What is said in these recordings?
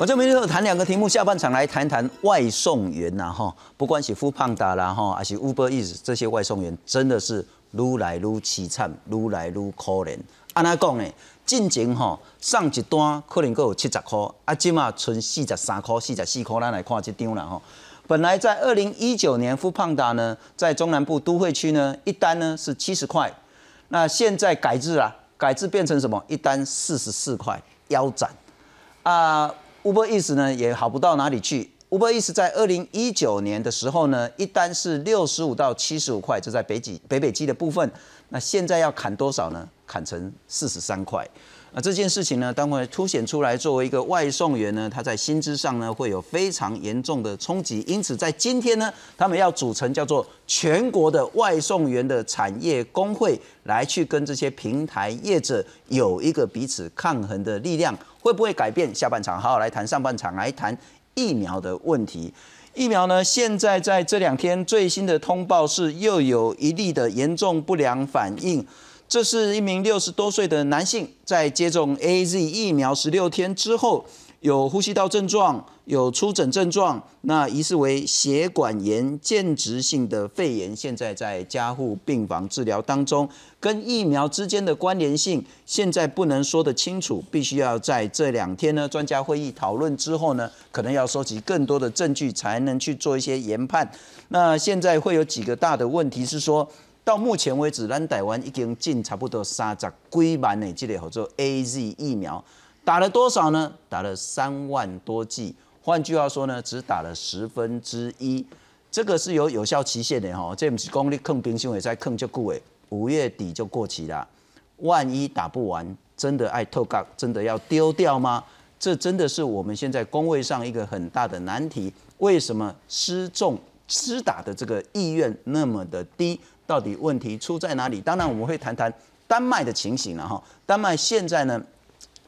我这边就谈两个题目，下半场来谈谈外送员呐哈，不管是富胖达啦哈，还是 Uber Eats 这些外送员，真的是愈来愈凄惨，愈来愈可怜。安怎讲呢？进前吼上一单可能够有七十块，啊，今嘛剩四十三块、四十四块，咱来看这张啦吼。本来在二零一九年，富胖达呢在中南部都会区呢一单呢是七十块，那现在改制啦，改制变成什么？一单四十四块，腰斩啊！Uber Eats 呢也好不到哪里去。Uber Eats 在二零一九年的时候呢，一单是六十五到七十五块，这在北极北北极的部分。那现在要砍多少呢？砍成四十三块。那这件事情呢，当然凸显出来，作为一个外送员呢，他在薪资上呢会有非常严重的冲击。因此，在今天呢，他们要组成叫做全国的外送员的产业工会，来去跟这些平台业者有一个彼此抗衡的力量。会不会改变？下半场好好来谈，上半场来谈疫苗的问题。疫苗呢，现在在这两天最新的通报是又有一例的严重不良反应。这是一名六十多岁的男性，在接种 A Z 疫苗十六天之后，有呼吸道症状，有出疹症状，那疑似为血管炎间质性的肺炎，现在在加护病房治疗当中。跟疫苗之间的关联性，现在不能说得清楚，必须要在这两天呢专家会议讨论之后呢，可能要收集更多的证据，才能去做一些研判。那现在会有几个大的问题是说。到目前为止，咱台湾已经进差不多三十几万的这类叫做 A Z 疫苗，打了多少呢？打了三万多剂。换句话说呢，只打了十分之一。这个是有有效期限的哈，这不是讲你坑冰箱也在坑就过诶，五月底就过期了。万一打不完，真的爱透杠，真的要丢掉吗？这真的是我们现在工位上一个很大的难题。为什么失重施打的这个意愿那么的低？到底问题出在哪里？当然我们会谈谈丹麦的情形了哈。丹麦现在呢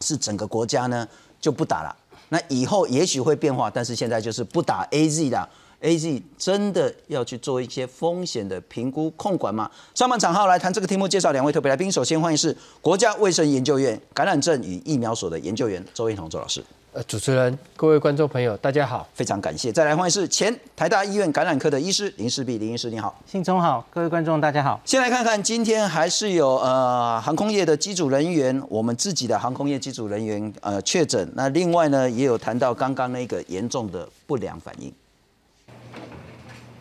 是整个国家呢就不打了，那以后也许会变化，但是现在就是不打 A Z 的。A Z 真的要去做一些风险的评估控管吗？上半场好来谈这个题目，介绍两位特别来宾。首先欢迎是国家卫生研究院感染症与疫苗所的研究员周彦彤周老师。呃，主持人，各位观众朋友，大家好，非常感谢。再来欢迎是前台大医院感染科的医师林世璧林医师，你好，信中好，各位观众大家好。先来看看今天还是有呃航空业的机组人员，我们自己的航空业机组人员呃确诊，那另外呢也有谈到刚刚那个严重的不良反应。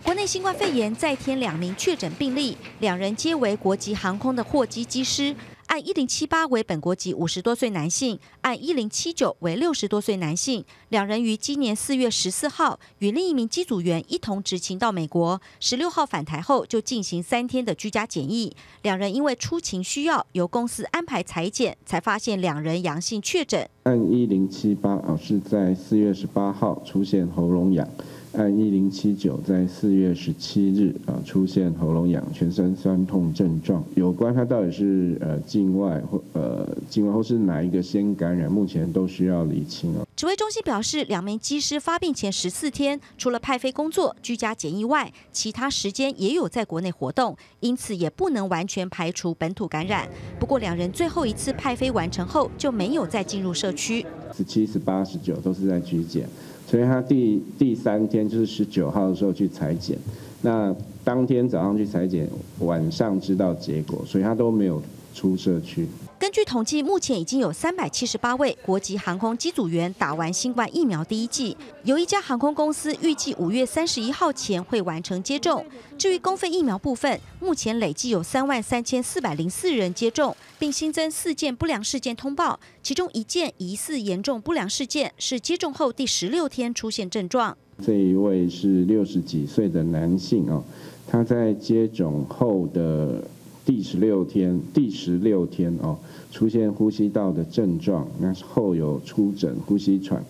国内新冠肺炎再添两名确诊病例，两人皆为国籍航空的货机机师。按一零七八为本国籍五十多岁男性，按一零七九为六十多岁男性。两人于今年四月十四号与另一名机组员一同执勤到美国，十六号返台后就进行三天的居家检疫。两人因为出勤需要，由公司安排裁剪，才发现两人阳性确诊。按一零七八啊，是在四月十八号出现喉咙痒。按一零七九，在四月十七日啊出现喉咙痒、全身酸痛症状。有关他到底是呃境外或呃境外或是哪一个先感染，目前都需要理清哦。指挥中心表示，两名机师发病前十四天，除了派飞工作、居家检疫外，其他时间也有在国内活动，因此也不能完全排除本土感染。不过，两人最后一次派飞完成后就没有再进入社区。十七、十八、十九都是在居检。所以他第第三天就是十九号的时候去裁剪，那当天早上去裁剪，晚上知道结果，所以他都没有出社区。根据统计，目前已经有三百七十八位国际航空机组员打完新冠疫苗第一剂。有一家航空公司预计五月三十一号前会完成接种。至于公费疫苗部分，目前累计有三万三千四百零四人接种，并新增四件不良事件通报，其中一件疑似严重不良事件是接种后第十六天出现症状。这一位是六十几岁的男性啊，他在接种后的。第十六天，第十六天哦，出现呼吸道的症状，那后有出诊、呼吸喘，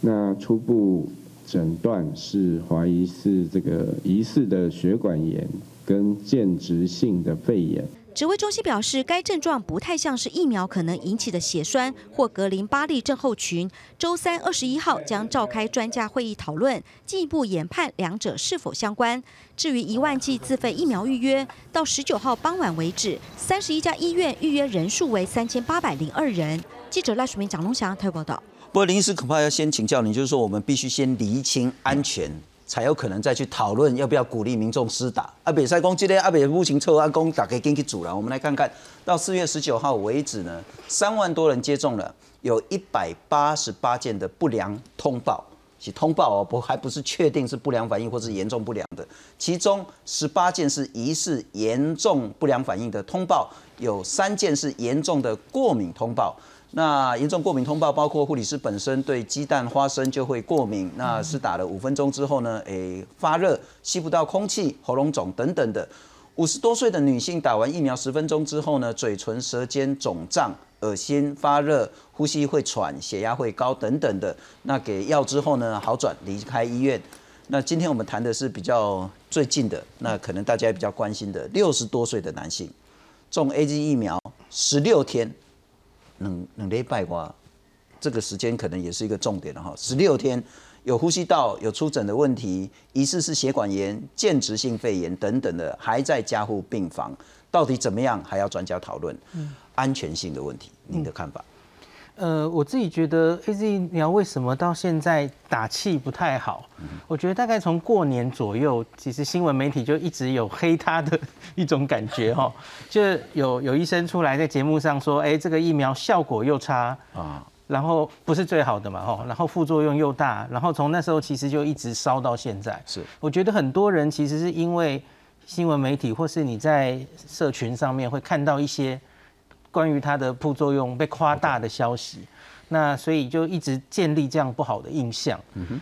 那初步诊断是怀疑是这个疑似的血管炎跟间质性的肺炎。指挥中心表示，该症状不太像是疫苗可能引起的血栓或格林巴利症候群。周三二十一号将召开专家会议讨论，进一步研判两者是否相关。至于一万剂自费疫苗预约，到十九号傍晚为止，三十一家医院预约人数为三千八百零二人。记者赖淑明、蒋龙祥台报道。不过林医师恐怕要先请教你，就是说我们必须先厘清安全，才有可能再去讨论要不要鼓励民众施打。阿北塞公今天阿北目前测安公打给进去组了，我们来看看到四月十九号为止呢，三万多人接种了，有一百八十八件的不良通报。是通报哦，不还不是确定是不良反应或是严重不良的，其中十八件是疑似严重不良反应的通报，有三件是严重的过敏通报。那严重过敏通报包括护理师本身对鸡蛋、花生就会过敏，那是打了五分钟之后呢，诶发热、吸不到空气、喉咙肿等等的。五十多岁的女性打完疫苗十分钟之后呢，嘴唇、舌尖肿胀、恶心、发热、呼吸会喘、血压会高等等的。那给药之后呢，好转，离开医院。那今天我们谈的是比较最近的，那可能大家比较关心的，六十多岁的男性中 A G 疫苗十六天。冷冷雷拜瓜，这个时间可能也是一个重点了哈。十六天有呼吸道有出诊的问题，疑似是血管炎、间质性肺炎等等的，还在加护病房，到底怎么样还要专家讨论。嗯安全性的问题，您的看法？呃，我自己觉得 A Z 疫苗为什么到现在打气不太好？我觉得大概从过年左右，其实新闻媒体就一直有黑它的一种感觉哈，就有有医生出来在节目上说，哎，这个疫苗效果又差啊，然后不是最好的嘛哈，然后副作用又大，然后从那时候其实就一直烧到现在。是，我觉得很多人其实是因为新闻媒体或是你在社群上面会看到一些。关于它的副作用被夸大的消息，那所以就一直建立这样不好的印象。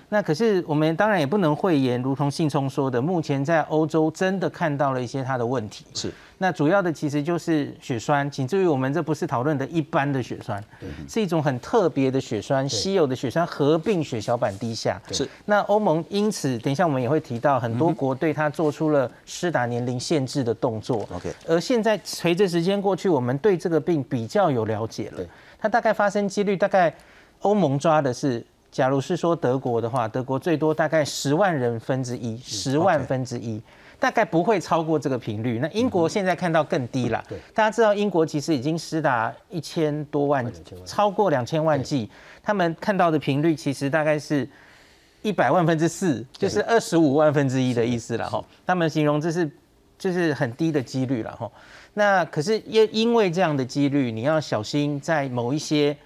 那可是我们当然也不能讳言，如同信聪说的，目前在欧洲真的看到了一些它的问题。是。那主要的其实就是血栓，请注意，我们这不是讨论的一般的血栓，是一种很特别的血栓，稀有的血栓合并血小板低下。是。那欧盟因此，等一下我们也会提到，很多国对它做出了施打年龄限制的动作。OK。而现在随着时间过去，我们对这个病比较有了解了。它大概发生几率，大概欧盟抓的是，假如是说德国的话，德国最多大概十万人分之一，十万分之一。大概不会超过这个频率。那英国现在看到更低了。对，大家知道英国其实已经施打一千多万，超过两千万剂。他们看到的频率其实大概是一百万分之四，就是二十五万分之一的意思了哈。他们形容这是就是很低的几率了哈。那可是因因为这样的几率，你要小心在某一些，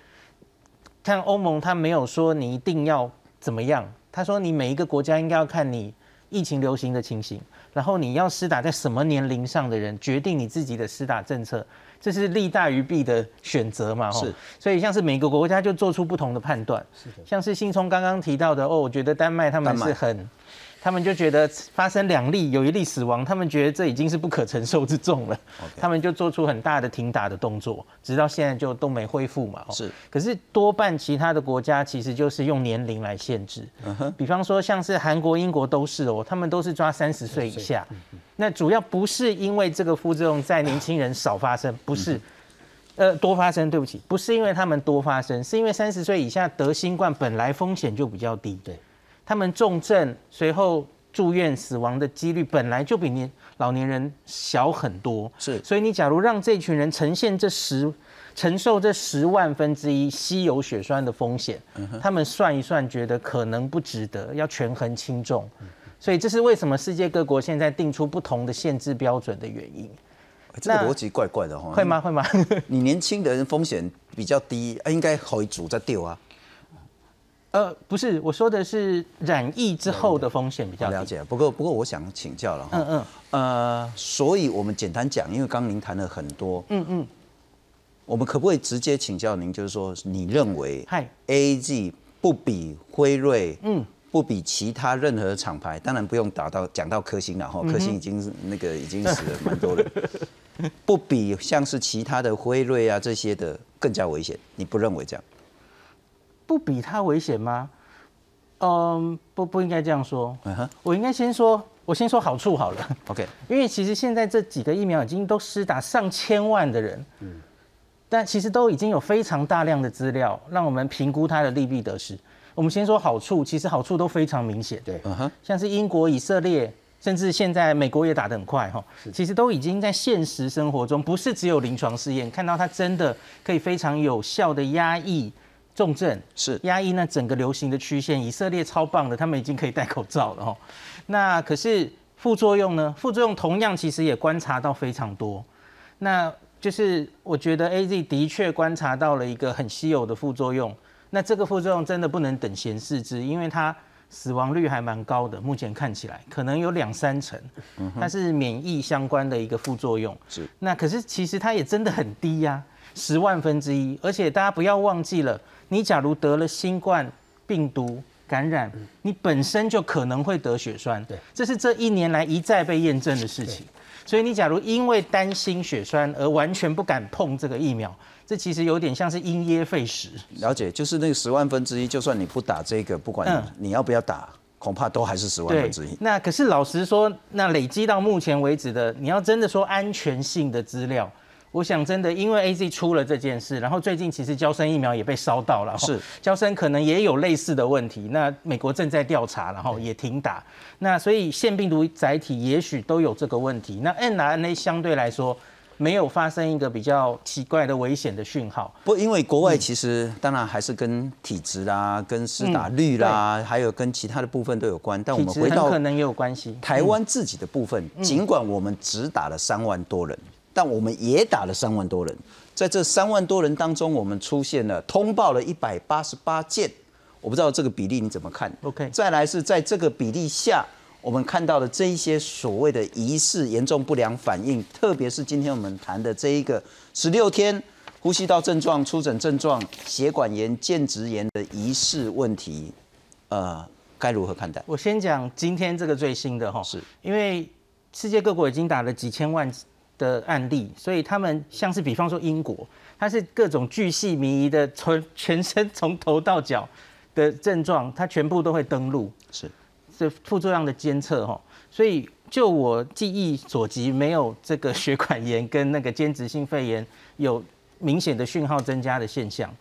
看欧盟他没有说你一定要怎么样，他说你每一个国家应该要看你疫情流行的情形。然后你要施打在什么年龄上的人，决定你自己的施打政策，这是利大于弊的选择嘛？是，所以像是每个国家就做出不同的判断。是的，像是新聪刚刚提到的哦，我觉得丹麦他们是很。他们就觉得发生两例，有一例死亡，他们觉得这已经是不可承受之重了。他们就做出很大的停打的动作，直到现在就都没恢复嘛。是，可是多半其他的国家其实就是用年龄来限制。比方说像是韩国、英国都是哦，他们都是抓三十岁以下。那主要不是因为这个副作用在年轻人少发生，不是，呃，多发生。对不起，不是因为他们多发生，是因为三十岁以下得新冠本来风险就比较低。对。他们重症随后住院死亡的几率本来就比年老年人小很多，是，所以你假如让这群人呈现这十承受这十万分之一稀有血栓的风险，他们算一算觉得可能不值得，要权衡轻重，所以这是为什么世界各国现在定出不同的限制标准的原因。这个逻辑怪怪的哈，会吗？会吗？你年轻的人风险比较低，应该可以煮在丢啊。呃，不是，我说的是染疫之后的风险比较了解。不过，不过我想请教了哈。嗯嗯。呃，所以我们简单讲，因为刚您谈了很多。嗯嗯。我们可不可以直接请教您，就是说，你认为，A G 不比辉瑞，嗯，不比其他任何厂牌，当然不用打到讲到科兴了哈，科兴已经那个已经死了蛮多人，不比像是其他的辉瑞啊这些的更加危险，你不认为这样？不比它危险吗？嗯，不不应该这样说。我应该先说，我先说好处好了。OK，因为其实现在这几个疫苗已经都施打上千万的人，嗯，但其实都已经有非常大量的资料让我们评估它的利弊得失。我们先说好处，其实好处都非常明显。对，像是英国、以色列，甚至现在美国也打得很快哈，其实都已经在现实生活中，不是只有临床试验，看到它真的可以非常有效的压抑。重症，是压抑那整个流行的曲线。以色列超棒的，他们已经可以戴口罩了哦。那可是副作用呢？副作用同样其实也观察到非常多。那就是我觉得 A Z 的确观察到了一个很稀有的副作用。那这个副作用真的不能等闲视之，因为它死亡率还蛮高的，目前看起来可能有两三成，它是免疫相关的一个副作用。是。那可是其实它也真的很低呀，十万分之一。而且大家不要忘记了，你假如得了新冠病毒感染，你本身就可能会得血栓。对，这是这一年来一再被验证的事情。所以你假如因为担心血栓而完全不敢碰这个疫苗。这其实有点像是因噎废食。了解，就是那个十万分之一，就算你不打这个，不管你要不要打，恐怕都还是十万分之一。那可是老实说，那累积到目前为止的，你要真的说安全性的资料，我想真的，因为 A Z 出了这件事，然后最近其实交生疫苗也被烧到了，是交生可能也有类似的问题。那美国正在调查，然后也停打。那所以腺病毒载体也许都有这个问题。那 n R N A 相对来说。没有发生一个比较奇怪的危险的讯号。不，因为国外其实当然还是跟体质啦、跟施打率啦，还有跟其他的部分都有关。但我们回到可能也有关系。台湾自己的部分，尽管我们只打了三万多人，但我们也打了三万多人。在这三万多人当中，我们出现了通报了一百八十八件。我不知道这个比例你怎么看？OK。再来是在这个比例下。我们看到的这一些所谓的疑似严重不良反应，特别是今天我们谈的这一个十六天呼吸道症状、出诊症状、血管炎、间质炎的疑似问题，呃，该如何看待？我先讲今天这个最新的哈，是因为世界各国已经打了几千万的案例，所以他们像是比方说英国，它是各种巨细靡遗的从全身从头到脚的症状，它全部都会登录。是。这副作用的监测哈，所以就我记忆所及，没有这个血管炎跟那个间质性肺炎有明显的讯号增加的现象。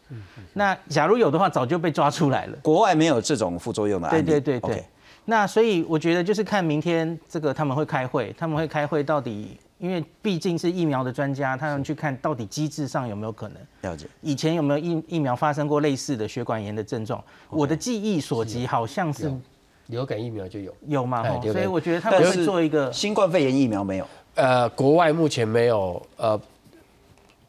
那假如有的话，早就被抓出来了。国外没有这种副作用的案例。对对对对。那所以我觉得就是看明天这个他们会开会，他们会开会到底，因为毕竟是疫苗的专家，他们去看到底机制上有没有可能。了解。以前有没有疫疫苗发生过类似的血管炎的症状？我的记忆所及，好像是。流感疫苗就有有吗？所以我觉得他们会做一个新冠肺炎疫苗没有。呃，国外目前没有，呃，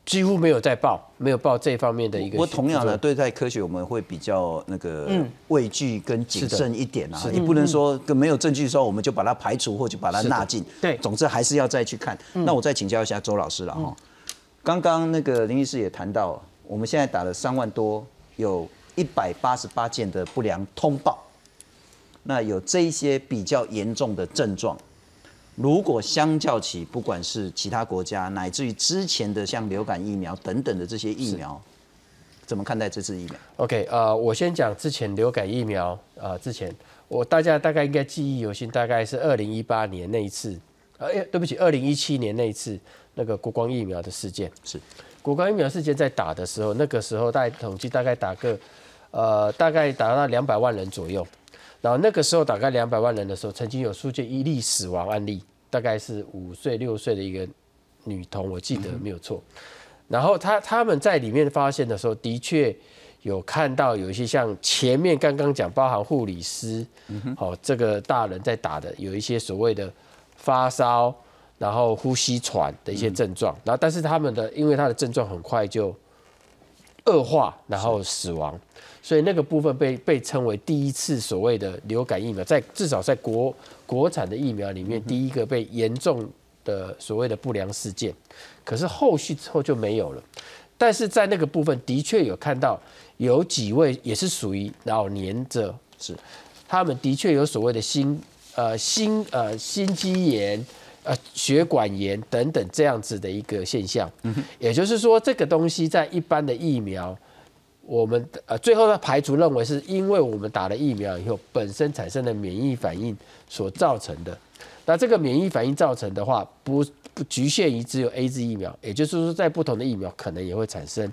几乎没有在报，没有报这方面的一个。不过同样的，对待科学我们会比较那个畏惧跟谨慎一点啊，你不能说跟没有证据的时候我们就把它排除或者把它纳进。对，总之还是要再去看。那我再请教一下周老师了哈。刚刚那个林医师也谈到，我们现在打了三万多，有一百八十八件的不良通报。那有这一些比较严重的症状，如果相较起不管是其他国家，乃至于之前的像流感疫苗等等的这些疫苗，怎么看待这次疫苗？OK，呃，我先讲之前流感疫苗，呃，之前我大家大概应该记忆犹新，大概是二零一八年那一次，呃，对不起，二零一七年那一次那个国光疫苗的事件，是国光疫苗事件在打的时候，那个时候大概统计大概打个，呃，大概打到两百万人左右。然后那个时候大概两百万人的时候，曾经有出现一例死亡案例，大概是五岁六岁的一个女童，我记得没有错。然后他他们在里面发现的时候，的确有看到有一些像前面刚刚讲，包含护理师，好这个大人在打的，有一些所谓的发烧，然后呼吸喘的一些症状。然后但是他们的因为他的症状很快就恶化，然后死亡。所以那个部分被被称为第一次所谓的流感疫苗，在至少在国国产的疫苗里面，第一个被严重的所谓的不良事件。可是后续之后就没有了。但是在那个部分的确有看到有几位也是属于老年者，是他们的确有所谓的心呃心呃心肌炎呃血管炎等等这样子的一个现象。也就是说，这个东西在一般的疫苗。我们呃最后呢排除认为是因为我们打了疫苗以后本身产生的免疫反应所造成的。那这个免疫反应造成的话，不不局限于只有 A Z 疫苗，也就是说在不同的疫苗可能也会产生。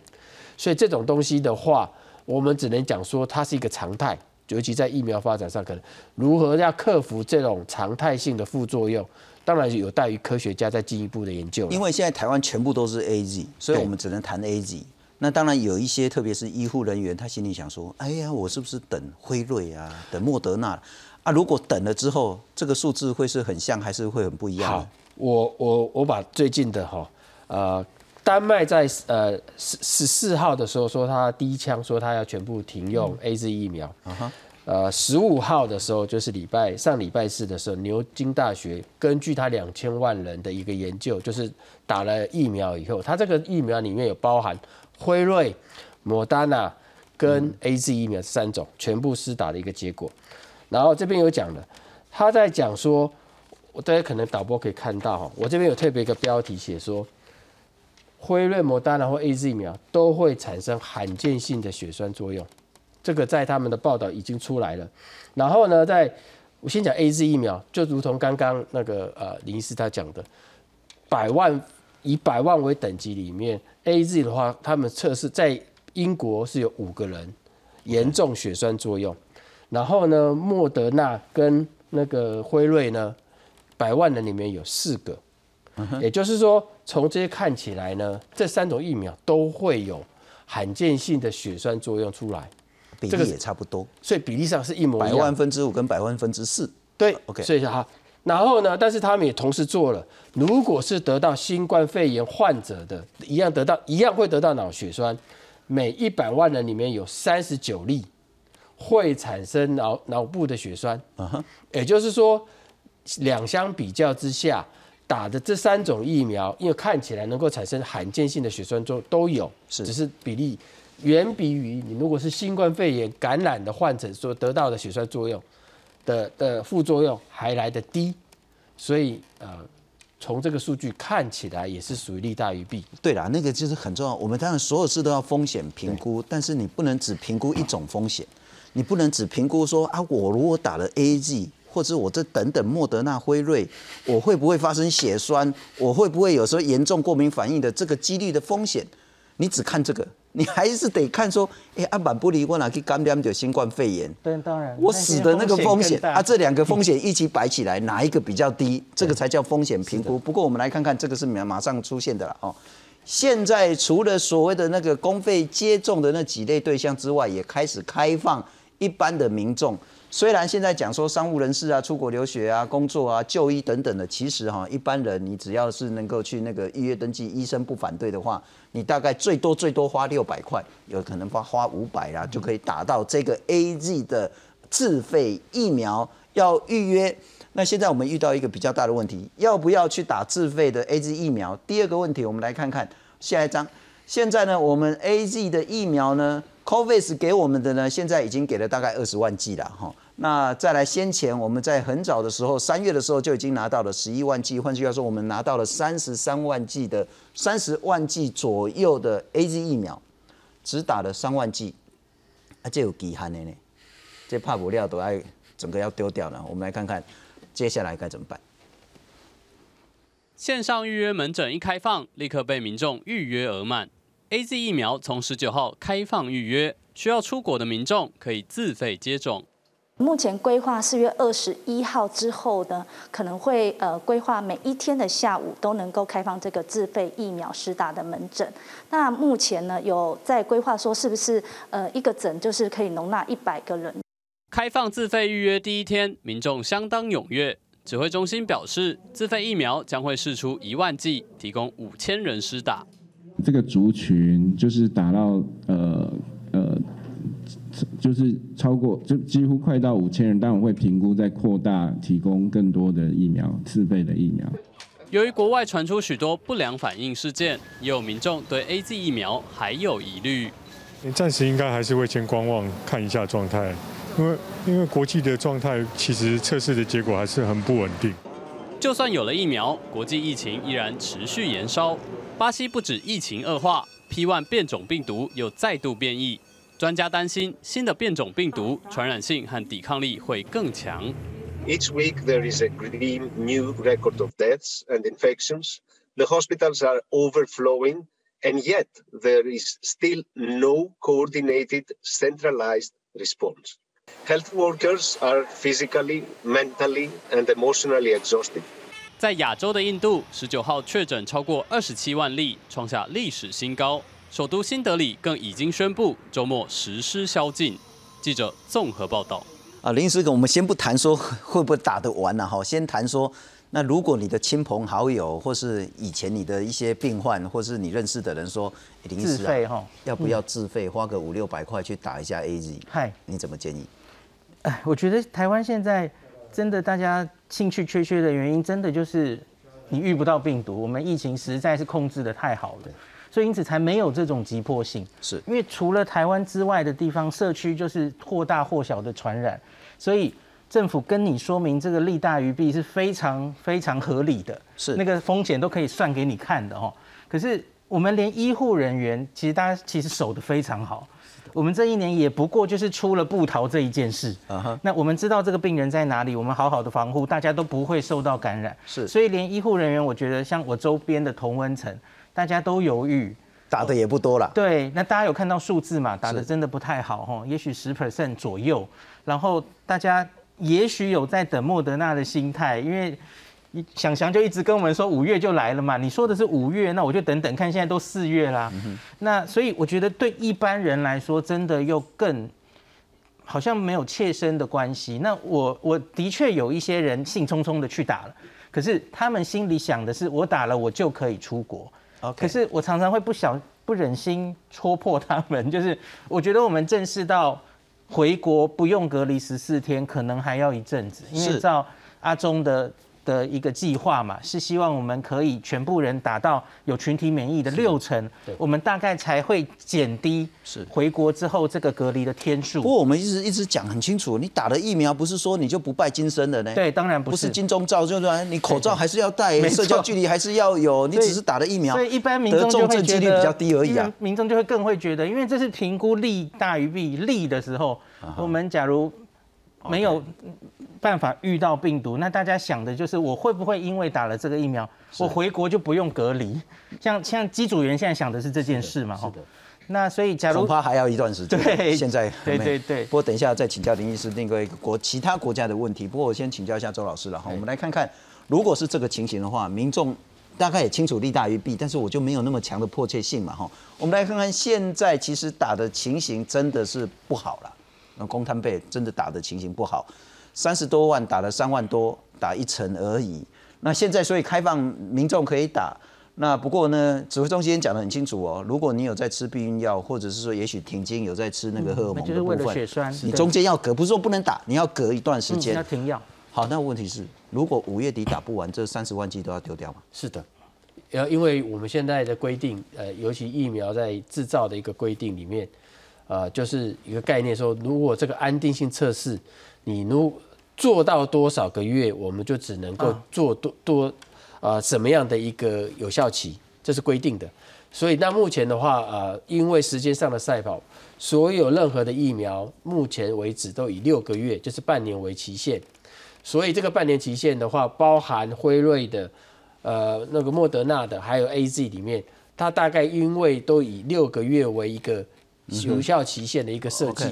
所以这种东西的话，我们只能讲说它是一个常态，尤其在疫苗发展上，可能如何要克服这种常态性的副作用，当然有待于科学家再进一步的研究。因为现在台湾全部都是 A Z，所以我们只能谈 A Z。那当然有一些，特别是医护人员，他心里想说：“哎呀，我是不是等辉瑞啊，等莫德纳啊？如果等了之后，这个数字会是很像，还是会很不一样？”好，我我我把最近的哈，呃，丹麦在呃十十四号的时候说他第一枪说他要全部停用 A Z 疫苗。呃，十五号的时候就是礼拜上礼拜四的时候，牛津大学根据他两千万人的一个研究，就是打了疫苗以后，他这个疫苗里面有包含辉瑞、莫丹娜跟 A Z 疫苗三种全部施打的一个结果。然后这边有讲的，他在讲说，我大家可能导播可以看到哈，我这边有特别一个标题写说，辉瑞、莫丹娜或 A Z 疫苗都会产生罕见性的血栓作用。这个在他们的报道已经出来了，然后呢，在我先讲 A Z 疫苗，就如同刚刚那个呃林医师他讲的，百万以百万为等级里面，A Z 的话，他们测试在英国是有五个人严重血栓作用，然后呢，莫德纳跟那个辉瑞呢，百万人里面有四个，也就是说，从这些看起来呢，这三种疫苗都会有罕见性的血栓作用出来。比例也差不多，所以比例上是一模一样，百万分之五跟百万分之四。对，OK。所以哈，然后呢，但是他们也同时做了，如果是得到新冠肺炎患者的，一样得到一样会得到脑血栓，每一百万人里面有三十九例会产生脑脑部的血栓。嗯哼，也就是说，两相比较之下，打的这三种疫苗，因为看起来能够产生罕见性的血栓都都有，是只是比例。远比于你如果是新冠肺炎感染的患者所得到的血栓作用的的副作用还来得低，所以呃，从这个数据看起来也是属于利大于弊。对啦，那个就是很重要。我们当然所有事都要风险评估，但是你不能只评估一种风险，你不能只评估说啊，我如果打了 A G 或者我这等等莫德纳、辉瑞，我会不会发生血栓？我会不会有时候严重过敏反应的这个几率的风险？你只看这个。你还是得看说，哎，阿板不离我哪去感染着新冠肺炎？对，当然。我死的那个风险啊，这两个风险一起摆起来，哪一个比较低？这个才叫风险评估。不过我们来看看，这个是马马上出现的了哦。现在除了所谓的那个公费接种的那几类对象之外，也开始开放一般的民众。虽然现在讲说商务人士啊、出国留学啊、工作啊、就医等等的，其实哈，一般人你只要是能够去那个预约登记，医生不反对的话，你大概最多最多花六百块，有可能花花五百啦，就可以打到这个 A Z 的自费疫苗。要预约，那现在我们遇到一个比较大的问题，要不要去打自费的 A Z 疫苗？第二个问题，我们来看看下一张。现在呢，我们 A Z 的疫苗呢，COVAX 给我们的呢，现在已经给了大概二十万剂了哈。那再来，先前我们在很早的时候，三月的时候就已经拿到了十一万剂，换句话说，我们拿到了三十三万剂的三十万剂左右的 A Z 疫苗，只打了三万剂，啊，这有遗憾的呢，这怕不料都要整个要丢掉了。我们来看看接下来该怎么办。线上预约门诊一开放，立刻被民众预约额满。A Z 疫苗从十九号开放预约，需要出国的民众可以自费接种。目前规划四月二十一号之后呢，可能会呃规划每一天的下午都能够开放这个自费疫苗施打的门诊。那目前呢有在规划说是不是呃一个诊就是可以容纳一百个人？开放自费预约第一天，民众相当踊跃。指挥中心表示，自费疫苗将会试出一万剂，提供五千人施打。这个族群就是打到呃呃。就是超过，就几乎快到五千人，但我会评估再扩大，提供更多的疫苗，自费的疫苗。由于国外传出许多不良反应事件，也有民众对 A Z 疫苗还有疑虑。暂时应该还是会先观望，看一下状态，因为因为国际的状态其实测试的结果还是很不稳定。就算有了疫苗，国际疫情依然持续延烧。巴西不止疫情恶化，P1 变种病毒又再度变异。专家担心，新的变种病毒传染性和抵抗力会更强。Each week there is a grim new record of deaths and infections. The hospitals are overflowing, and yet there is still no coordinated, centralized response. Health workers are physically, mentally, and emotionally exhausted. 在亚洲的印度，十九号确诊超过二十七万例，创下历史新高。 首都新德里更已经宣布周末实施宵禁。记者综合报道。啊，林医师，我们先不谈说会不会打得完了哈，先谈说，那如果你的亲朋好友或是以前你的一些病患，或是你认识的人说，林医自师啊，费哈，要不要自费花个五六百块去打一下 A Z？嗨，你怎么建议？哎，我觉得台湾现在真的大家兴趣缺缺的原因，真的就是你遇不到病毒，我们疫情实在是控制的太好了，所以因此才没有这种急迫性。是因为除了台湾之外的地方，社区就是或大或小的传染，所以政府跟你说明这个利大于弊是非常非常合理的，是那个风险都可以算给你看的哦。可是我们连医护人员，其实大家其实守得非常好。我们这一年也不过就是出了布逃这一件事，啊哈，那我们知道这个病人在哪里，我们好好的防护，大家都不会受到感染。是所以连医护人员，我觉得像我周边的同温层，大家都犹豫。打的也不多了。对，那大家有看到数字嘛？打的真的不太好哈，也许十 percent 左右。然后大家也许有在等莫德纳的心态，因为你想想就一直跟我们说五月就来了嘛，你说的是五月，那我就等等看，现在都四月啦。那所以我觉得对一般人来说，真的又更好像没有切身的关系。那我我的确有一些人兴冲冲的去打了，可是他们心里想的是，我打了我就可以出国。可是我常常会不小不忍心戳破他们，就是我觉得我们正式到回国不用隔离十四天，可能还要一阵子，因为照阿中的。的一个计划嘛，是希望我们可以全部人达到有群体免疫的六成，我们大概才会减低是回国之后这个隔离的天数。不过我们一直一直讲很清楚，你打了疫苗不是说你就不拜金身了呢？对，当然不是不是金钟罩，就是说你口罩还是要戴，社交距离还是要有，你只是打了疫苗，所以一般民众就重会觉得比较低而已啊。民众就会更会觉得，因为这是评估利大于弊，利的时候，啊我们假如没有办法遇到病毒，那大家想的就是我会不会因为打了这个疫苗，我回国就不用隔离？像像机组员现在想的是这件事嘛，哈。那所以假如恐怕还要一段时间。对现在对对对不过等一下再请教林医师那个国其他国家的问题。不过我先请教一下周老师了哈，我们来看看，如果是这个情形的话，民众大概也清楚利大于弊，但是我就没有那么强的迫切性嘛哈。我们来看看现在其实打的情形真的是不好了，那公摊倍真的打的情形不好，三十多万打了三万多，打一成而已。那现在所以开放民众可以打。那不过呢，指挥中心讲得很清楚哦，如果你有在吃避孕药，或者是说也许停经有在吃那个荷尔蒙的部分，了血栓，你中间要隔，不是说不能打，你要隔一段时嗯间。要停药。好，那问题是，如果五月底打不完，这三十万剂都要丢掉吗？是的，呃，因为我们现在的规定，呃，尤其疫苗在制造的一个规定里面，呃，就是一个概念说，如果这个安定性测试，你如做到多少个月，我们就只能够啊做多多呃什么样的一个有效期，这是规定的。所以那目前的话，呃，因为时间上的赛跑，所有任何的疫苗，目前为止都以六个月，就是半年为期限。所以这个半年期限的话，包含辉瑞的、呃那个莫德纳的，还有 A Z 里面，它大概因为都以六个月为一个有效期限的一个设计。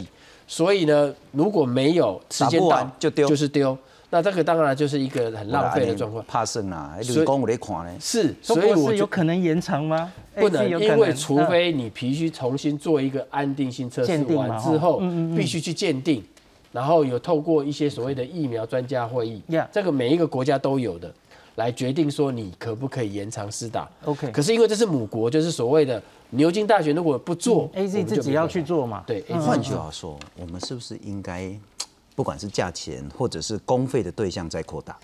所以呢，如果没有时间到就丢。就是丢。那这个当然就是一个很浪费的状况。怕剩啊，所以就是公我得看呢。是，所以我有可能延长吗？不能因为除非你必须重新做一个安定性测试完之后必须去鉴定，然后有透过一些所谓的疫苗专家会议。这个每一个国家都有的，来决定说你可不可以延长施打。OK 可是因为这是母国，就是所谓的牛津大学如果不做嗯，AZ 自己要去做嘛？对换句话说，我们是不是应该，不管是价钱或者是公费的对象在扩大？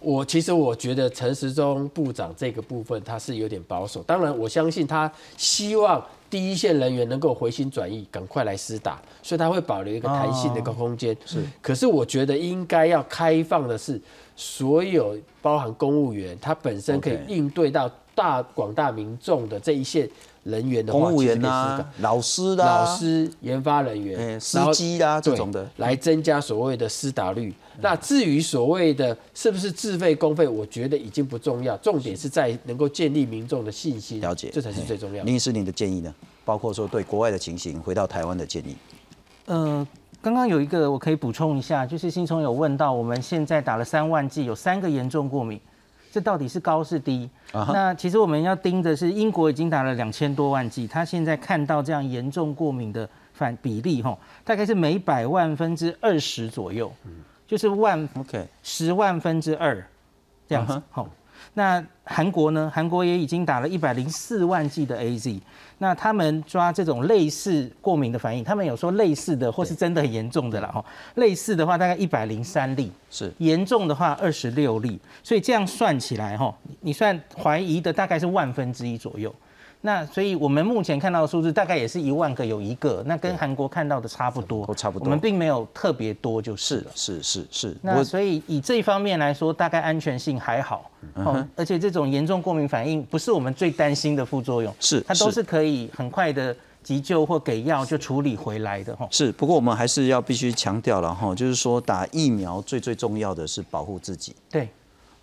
我其实我觉得陈时中部长这个部分他是有点保守，当然我相信他希望第一线人员能够回心转意，赶快来施打，所以他会保留一个弹性的一个空间。是，可是我觉得应该要开放的是，所有包含公务员，他本身可以应对到大广大民众的这一线人员的话，公务员呐、老师啦、老师、研发人员、哎司机啊这种的来增加所谓的施打率。那至于所谓的是不是自费公费，我觉得已经不重要，重点是在能够建立民众的信心，了解，这才是最重要的。林医师，你的建议呢？包括说对国外的情形，回到台湾的建议。呃，刚刚有一个我可以补充一下，就是新聪有问到，我们现在打了三万剂，有三个严重过敏，这到底是高是低？那其实我们要盯的是英国已经打了两千多万剂，他现在看到这样严重过敏的反比例哈，大概是每百万分之二十左右，就是万 OK 十万分之二这样子。好，那韩国呢？韩国也已经打了一百零四万剂的 AZ。那他们抓这种类似过敏的反应，他们有说类似的或是真的很严重的了哈。类似的话大概一百零三例，是严重的话二十六例，所以这样算起来哈，你算怀疑的大概是万分之一左右。那所以我们目前看到的数字大概也是一万个有一个，那跟韩国看到的差不多，都差不多。我们并没有特别多就是了。是是是。那所以以这一方面来说，大概安全性还好。哦，而且这种严重过敏反应不是我们最担心的副作用，是它都是可以很快的急救或给药就处理回来的哈。是，不过我们还是要必须强调了哈，就是说打疫苗最最重要的是保护自己。对。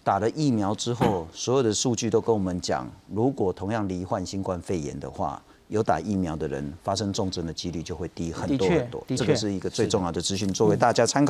打了疫苗之后，所有的数据都跟我们讲，如果同样罹患新冠肺炎的话，有打疫苗的人发生重症的几率就会低很多很多。这个是一个最重要的资讯，作为大家参考。